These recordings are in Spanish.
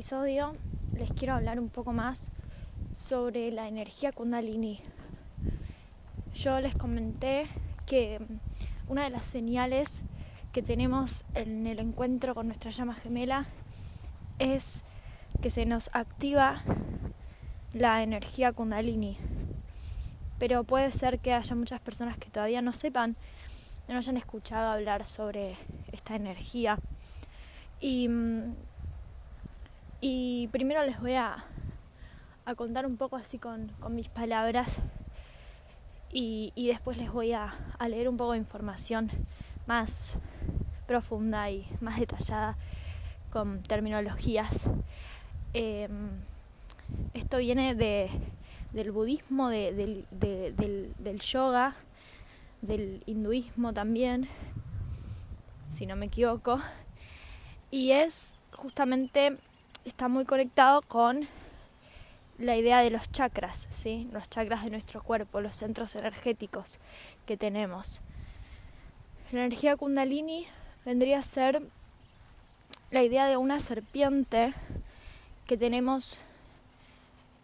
episodio les quiero hablar un poco más sobre la energía kundalini. Yo les comenté que una de las señales que tenemos en el encuentro con nuestra llama gemela es que se nos activa la energía kundalini. Pero puede ser que haya muchas personas que todavía no sepan, no hayan escuchado hablar sobre esta energía. Y mm, y primero les voy a, contar un poco así con, mis palabras y, después les voy a, leer un poco de información más profunda y más detallada con terminologías. Em, esto viene de, del budismo, del, del yoga, del hinduismo también, si no me equivoco, y es justamente está muy conectado con la idea de los chakras, ¿sí? los chakras de nuestro cuerpo, los centros energéticos que tenemos. La energía kundalini vendría a ser la idea de una serpiente que tenemos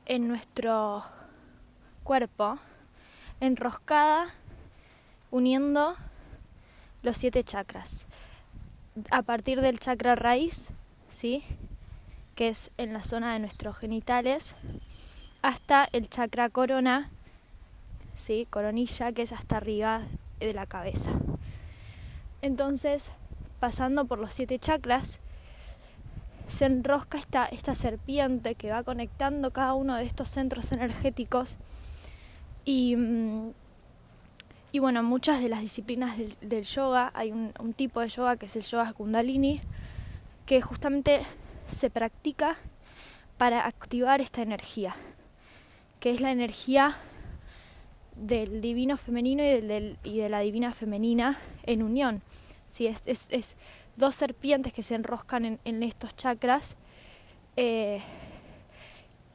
en nuestro cuerpo, enroscada, uniendo los siete chakras. A partir del chakra raíz, ¿sí? Que es en la zona de nuestros genitales, hasta el chakra corona, ¿sí? coronilla, que es hasta arriba de la cabeza. Entonces, pasando por los siete chakras, se enrosca esta, esta serpiente que va conectando cada uno de estos centros energéticos y, mm, y bueno, muchas de las disciplinas del, yoga, hay un, un, tipo de yoga que es el yoga kundalini, que justamente se practica para activar esta energía, que es la energía del divino femenino y, del, y de la divina femenina en unión. si es, es, dos serpientes que se enroscan en, en estos chakras, eh,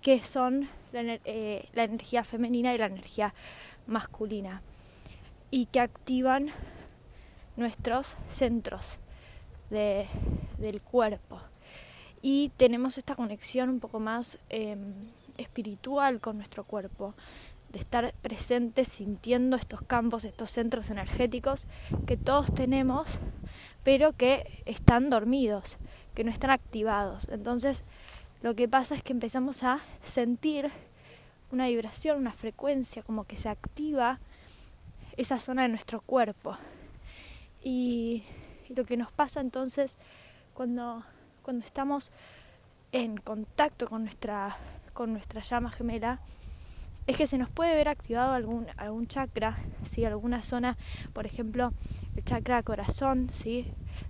que son la, eh, la, energía femenina y la energía masculina, y que activan nuestros centros de, del cuerpo y tenemos esta conexión un poco más em, espiritual con nuestro cuerpo, de estar presentes sintiendo estos campos, estos centros energéticos que todos tenemos, pero que están dormidos, que no están activados. Entonces, lo que pasa es que empezamos a sentir una vibración, una frecuencia, como que se activa esa zona de nuestro cuerpo. Y, y lo que nos pasa entonces cuando cuando estamos en contacto con nuestra, con nuestra llama gemela, es que se nos puede ver activado algún, algún chakra, ¿sí? alguna zona, por ejemplo, el chakra corazón, ¿sí?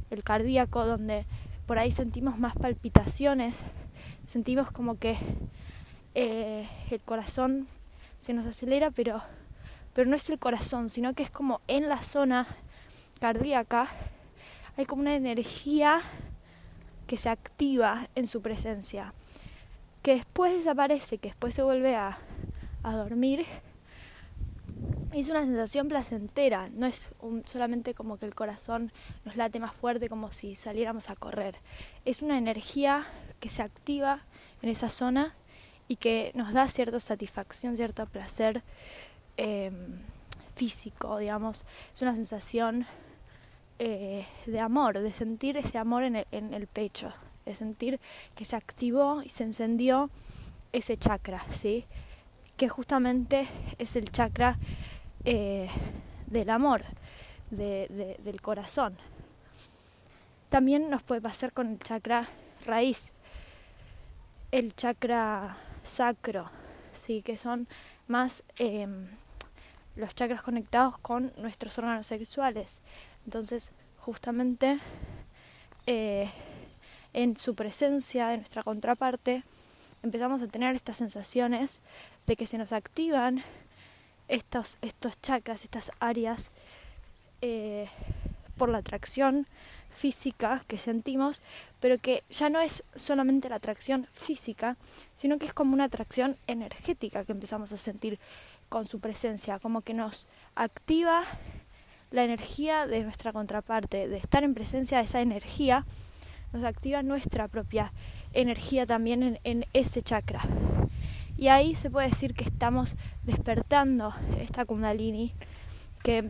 el cardíaco, donde por ahí sentimos más palpitaciones, sentimos como que eh, el corazón se nos acelera, pero, pero no es el corazón, sino que es como en la zona cardíaca hay como una energía que se activa en su presencia, que después desaparece, que después se vuelve a, a dormir. Es una sensación placentera, no es solamente como que el corazón nos late más fuerte como si saliéramos a correr. Es una energía que se activa en esa zona y que nos da cierta satisfacción, cierto placer em, físico, digamos. Es una sensación eh, de amor, de sentir ese amor en el, pecho, de sentir que se activó y se encendió ese chakra, ¿sí? que justamente es el chakra eh, del amor, de, del corazón. También nos puede pasar con el chakra raíz, el chakra sacro, ¿sí? que son más em, los chakras conectados con nuestros órganos sexuales. Entonces, justamente eh, en su presencia, en nuestra contraparte, empezamos a tener estas sensaciones de que se nos activan estos, estos chakras, estas áreas, eh, por la atracción física que sentimos, pero que ya no es solamente la atracción física, sino que es como una atracción energética que empezamos a sentir con su presencia, como que nos activa la energía de nuestra contraparte, de estar en presencia de esa energía, nos activa nuestra propia energía también en, ese chakra. Y ahí se puede decir que estamos despertando esta kundalini que,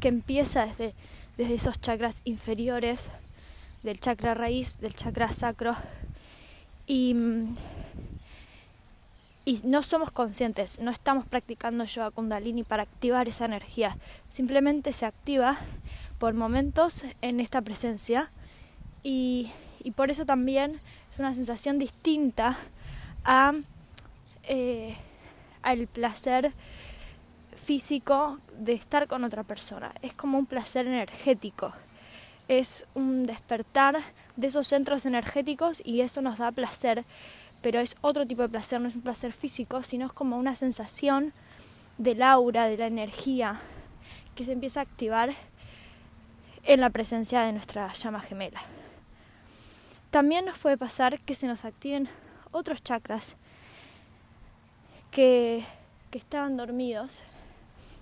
que empieza desde, desde esos chakras inferiores, del chakra raíz, del chakra sacro. Y no somos conscientes, no estamos practicando yoga kundalini para activar esa energía. Simplemente se activa por momentos en esta presencia y, y por eso también es una sensación distinta a eh, al placer físico de estar con otra persona. Es como un placer energético. Es un despertar de esos centros energéticos y eso nos da placer, pero es otro tipo de placer, no es un placer físico, sino es como una sensación del aura, de la energía que se empieza a activar en la presencia de nuestra llama gemela. También nos puede pasar que se nos activen otros chakras que, que estaban dormidos,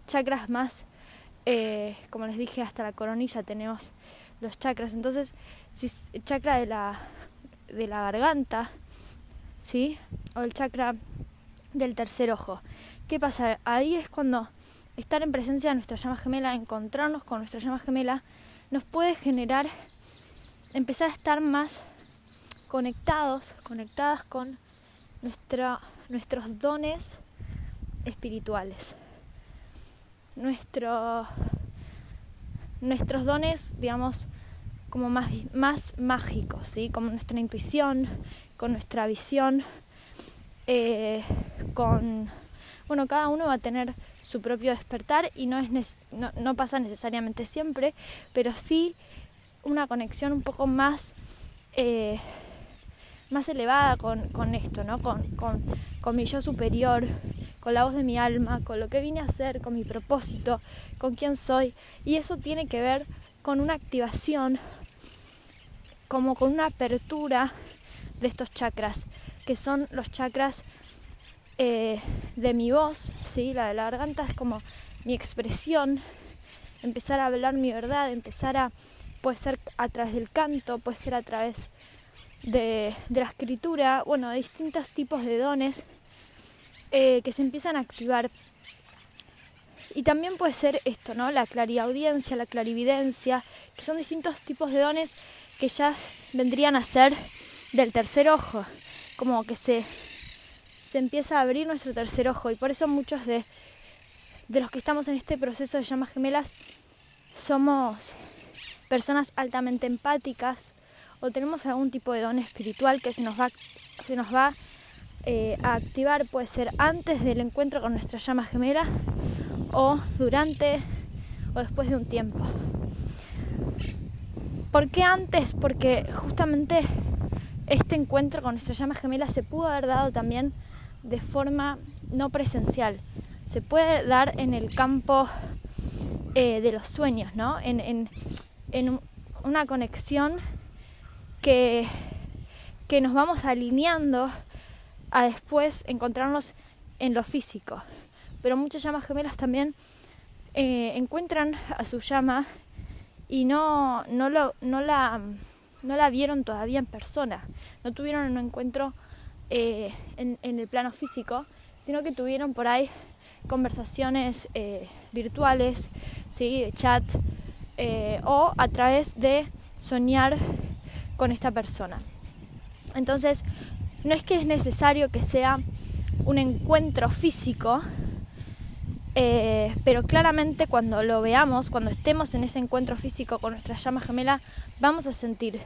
chakras más, eh, como les dije, hasta la coronilla tenemos los chakras. Entonces, si chakra de la, de la garganta, ¿sí? O el chakra del tercer ojo. ¿Qué pasa? Ahí es cuando estar en presencia de nuestra llama gemela, encontrarnos con nuestra llama gemela, nos puede generar empezar a estar más conectados, conectadas con nuestra, nuestros dones espirituales. Nuestro, nuestros dones, digamos, como más, más mágicos, ¿sí? como nuestra intuición, con nuestra visión, eh, con... Bueno, cada uno va a tener su propio despertar y no, es no, no pasa necesariamente siempre, pero sí una conexión un poco más eh, más elevada con, con esto, ¿no? Con, con, con, mi yo superior, con la voz de mi alma, con lo que vine a hacer, con mi propósito, con quién soy. Y eso tiene que ver con una activación, como con una apertura de estos chakras, que son los chakras eh, de mi voz, ¿sí? la de la garganta es como mi expresión, empezar a hablar mi verdad, empezar a, puede ser a través del canto, puede ser a través de, la escritura, bueno, distintos tipos de dones eh, que se empiezan a activar. Y también puede ser esto, ¿no? La clariaudiencia, la clarividencia, que son distintos tipos de dones que ya vendrían a ser del tercer ojo, como que se, se empieza a abrir nuestro tercer ojo. Y por eso muchos de, de los que estamos en este proceso de llamas gemelas somos personas altamente empáticas, o tenemos algún tipo de don espiritual que se nos va, se nos va eh, a activar, puede ser antes del encuentro con nuestra llama gemela o durante o después de un tiempo. ¿Por qué antes? Porque justamente este encuentro con nuestra llama gemela se pudo haber dado también de forma no presencial. Se puede dar en el campo eh, de los sueños, ¿no? En, en, en una conexión que, que nos vamos alineando a después encontrarnos en lo físico. Pero muchas llamas gemelas también eh, encuentran a su llama y no, no, lo, no, la, no la vieron todavía en persona, no tuvieron un encuentro eh, en, el plano físico, sino que tuvieron por ahí conversaciones eh, virtuales, ¿sí? de chat, o a través de soñar con esta persona. Entonces, no es que es necesario que sea un encuentro físico, eh, pero claramente cuando lo veamos, cuando estemos en ese encuentro físico con nuestra llama gemela, vamos a sentir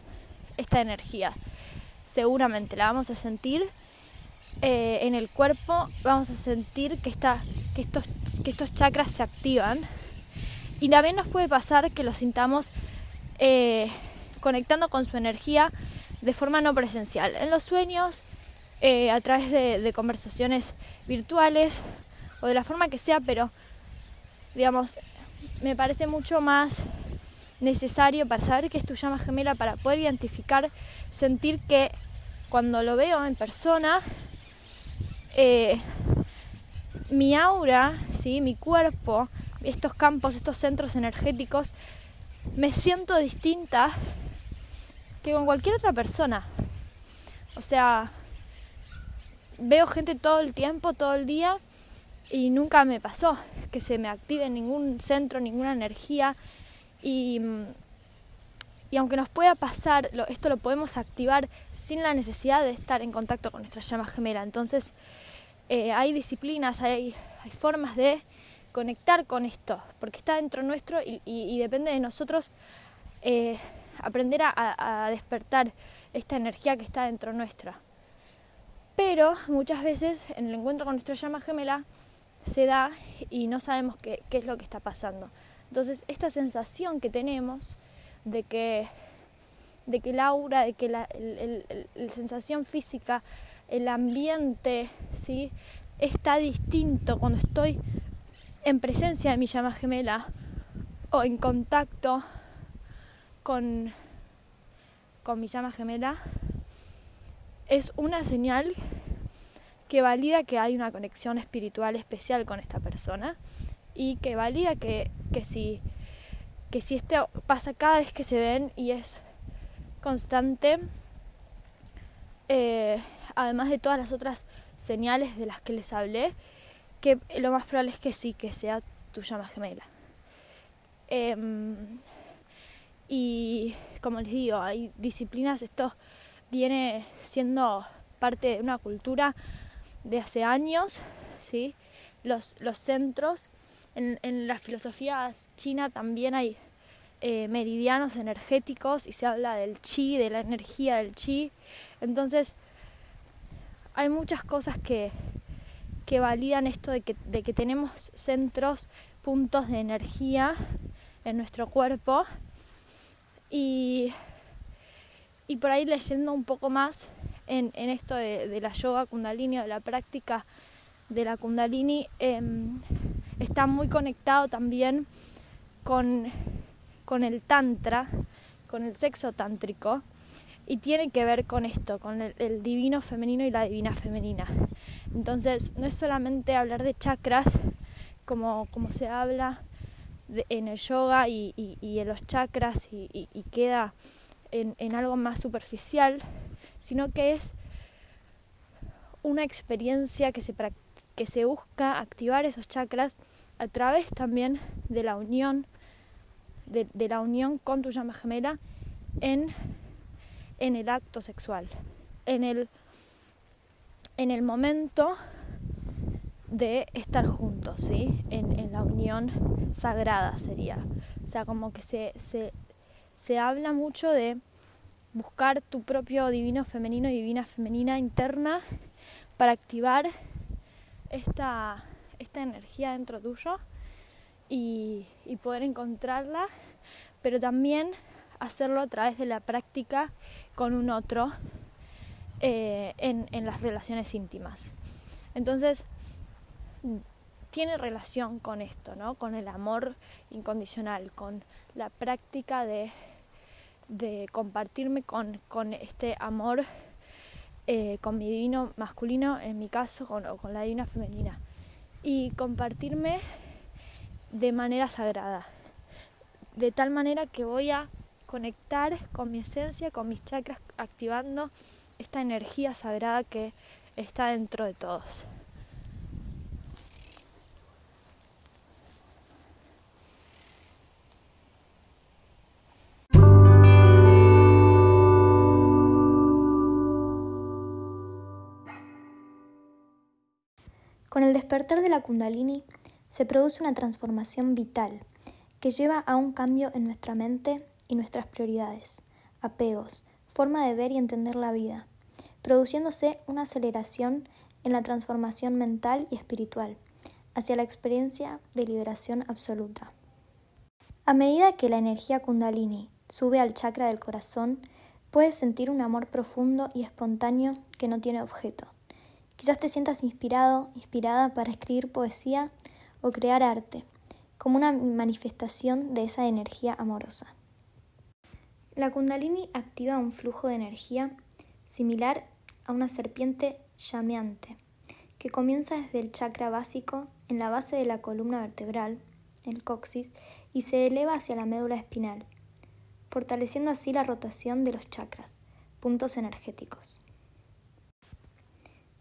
esta energía. Seguramente la vamos a sentir eh, en el cuerpo, vamos a sentir que, que, estos, que estos chakras se activan. Y también nos puede pasar que lo sintamos eh, conectando con su energía de forma no presencial. En los sueños, eh, a través de, conversaciones virtuales o de la forma que sea, pero digamos, me parece mucho más necesario para saber que es tu llama gemela, para poder identificar, sentir que cuando lo veo en persona, eh, mi aura, ¿sí? mi cuerpo, estos campos, estos centros energéticos, me siento distinta que con cualquier otra persona. O sea, veo gente todo el tiempo, todo el día, y nunca me pasó que se me active ningún centro, ninguna energía. Y, y aunque nos pueda pasar, esto lo podemos activar sin la necesidad de estar en contacto con nuestra llama gemela. Entonces, eh, hay disciplinas, hay, formas de conectar con esto, porque está dentro nuestro y, depende de nosotros eh, aprender a despertar esta energía que está dentro nuestra. Pero muchas veces en el encuentro con nuestra llama gemela se da y no sabemos qué, es lo que está pasando. Entonces, esta sensación que tenemos de que, de que el aura, de que la sensación física, el ambiente, ¿sí? está distinto cuando estoy en presencia de mi llama gemela o en contacto con, con mi llama gemela, es una señal que valida que hay una conexión espiritual especial con esta persona y que valida que, que, si, que si esto pasa cada vez que se ven y es constante, eh, además de todas las otras señales de las que les hablé, que lo más probable es que sí, que sea tu llama gemela. Em, y como les digo, hay disciplinas, esto viene siendo parte de una cultura de hace años, ¿sí? los, los centros. En, en la filosofía china también hay eh, meridianos energéticos y se habla del chi, de la energía del chi. Entonces, hay muchas cosas que, que validan esto de que, de que tenemos centros, puntos de energía en nuestro cuerpo. Y, y por ahí leyendo un poco más en, esto de, la yoga kundalini o de la práctica de la kundalini em, está muy conectado también con, con el tantra, con el sexo tántrico y tiene que ver con esto, con el, divino femenino y la divina femenina. Entonces, no es solamente hablar de chakras, como, como se habla en el yoga y, en los chakras y, queda en, en, algo más superficial, sino que es una experiencia que se, que se busca activar esos chakras a través también de la unión, de, la unión con tu llama gemela en, en el acto sexual, en el, en el momento de estar juntos, ¿sí? En, en, la unión sagrada sería. O sea, como que se, se, se habla mucho de buscar tu propio divino femenino y divina femenina interna para activar esta, esta energía dentro tuyo y, poder encontrarla, pero también hacerlo a través de la práctica con un otro eh, en, en las relaciones íntimas. Entonces, tiene relación con esto, ¿no? Con el amor incondicional, con la práctica de de compartirme con, con este amor, eh, con mi divino masculino, en mi caso, o con la divina femenina. Y compartirme de manera sagrada, de tal manera que voy a conectar con mi esencia, con mis chakras, activando esta energía sagrada que está dentro de todos. Con el despertar de la kundalini se produce una transformación vital que lleva a un cambio en nuestra mente y nuestras prioridades, apegos, forma de ver y entender la vida, produciéndose una aceleración en la transformación mental y espiritual hacia la experiencia de liberación absoluta. A medida que la energía kundalini sube al chakra del corazón, puedes sentir un amor profundo y espontáneo que no tiene objeto Quizás te sientas inspirado, inspirada para escribir poesía o crear arte, como una manifestación de esa energía amorosa. La kundalini activa un flujo de energía similar a una serpiente llameante, que comienza desde el chakra básico en la base de la columna vertebral, el coxis, y se eleva hacia la médula espinal, fortaleciendo así la rotación de los chakras, puntos energéticos.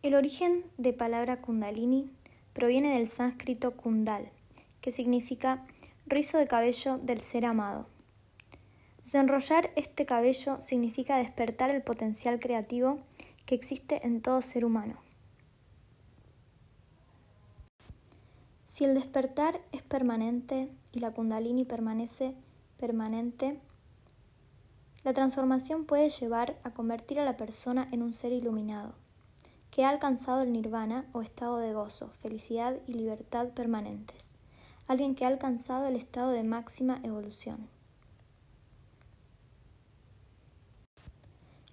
El origen de palabra kundalini proviene del sánscrito kundal, que significa rizo de cabello del ser amado. Desenrollar este cabello significa despertar el potencial creativo que existe en todo ser humano. Si el despertar es permanente y la kundalini permanece permanente, la transformación puede llevar a convertir a la persona en un ser iluminado que ha alcanzado el nirvana o estado de gozo, felicidad y libertad permanentes, alguien que ha alcanzado el estado de máxima evolución.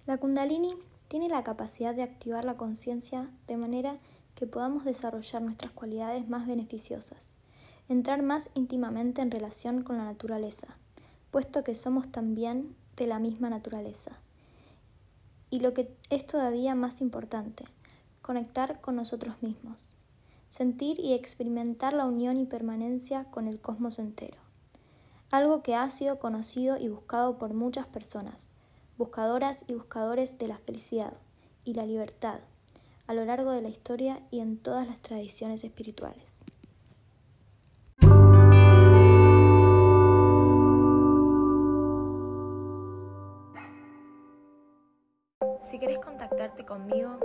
La kundalini tiene la capacidad de activar la conciencia de manera que podamos desarrollar nuestras cualidades más beneficiosas, entrar más íntimamente en relación con la naturaleza, puesto que somos también de la misma naturaleza. Y lo que es todavía más importante, conectar con nosotros mismos, sentir y experimentar la unión y permanencia con el cosmos entero, algo que ha sido conocido y buscado por muchas personas, buscadoras y buscadores de la felicidad y la libertad, a lo largo de la historia y en todas las tradiciones espirituales. Si querés contactarte conmigo,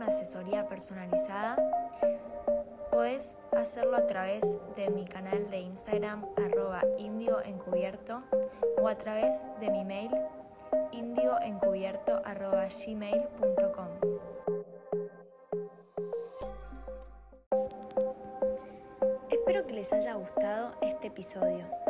una asesoría personalizada, puedes hacerlo a través de mi canal de Instagram arroba indioencubierto o a través de mi mail indioencubierto arroba gmail.com. Espero que les haya gustado este episodio.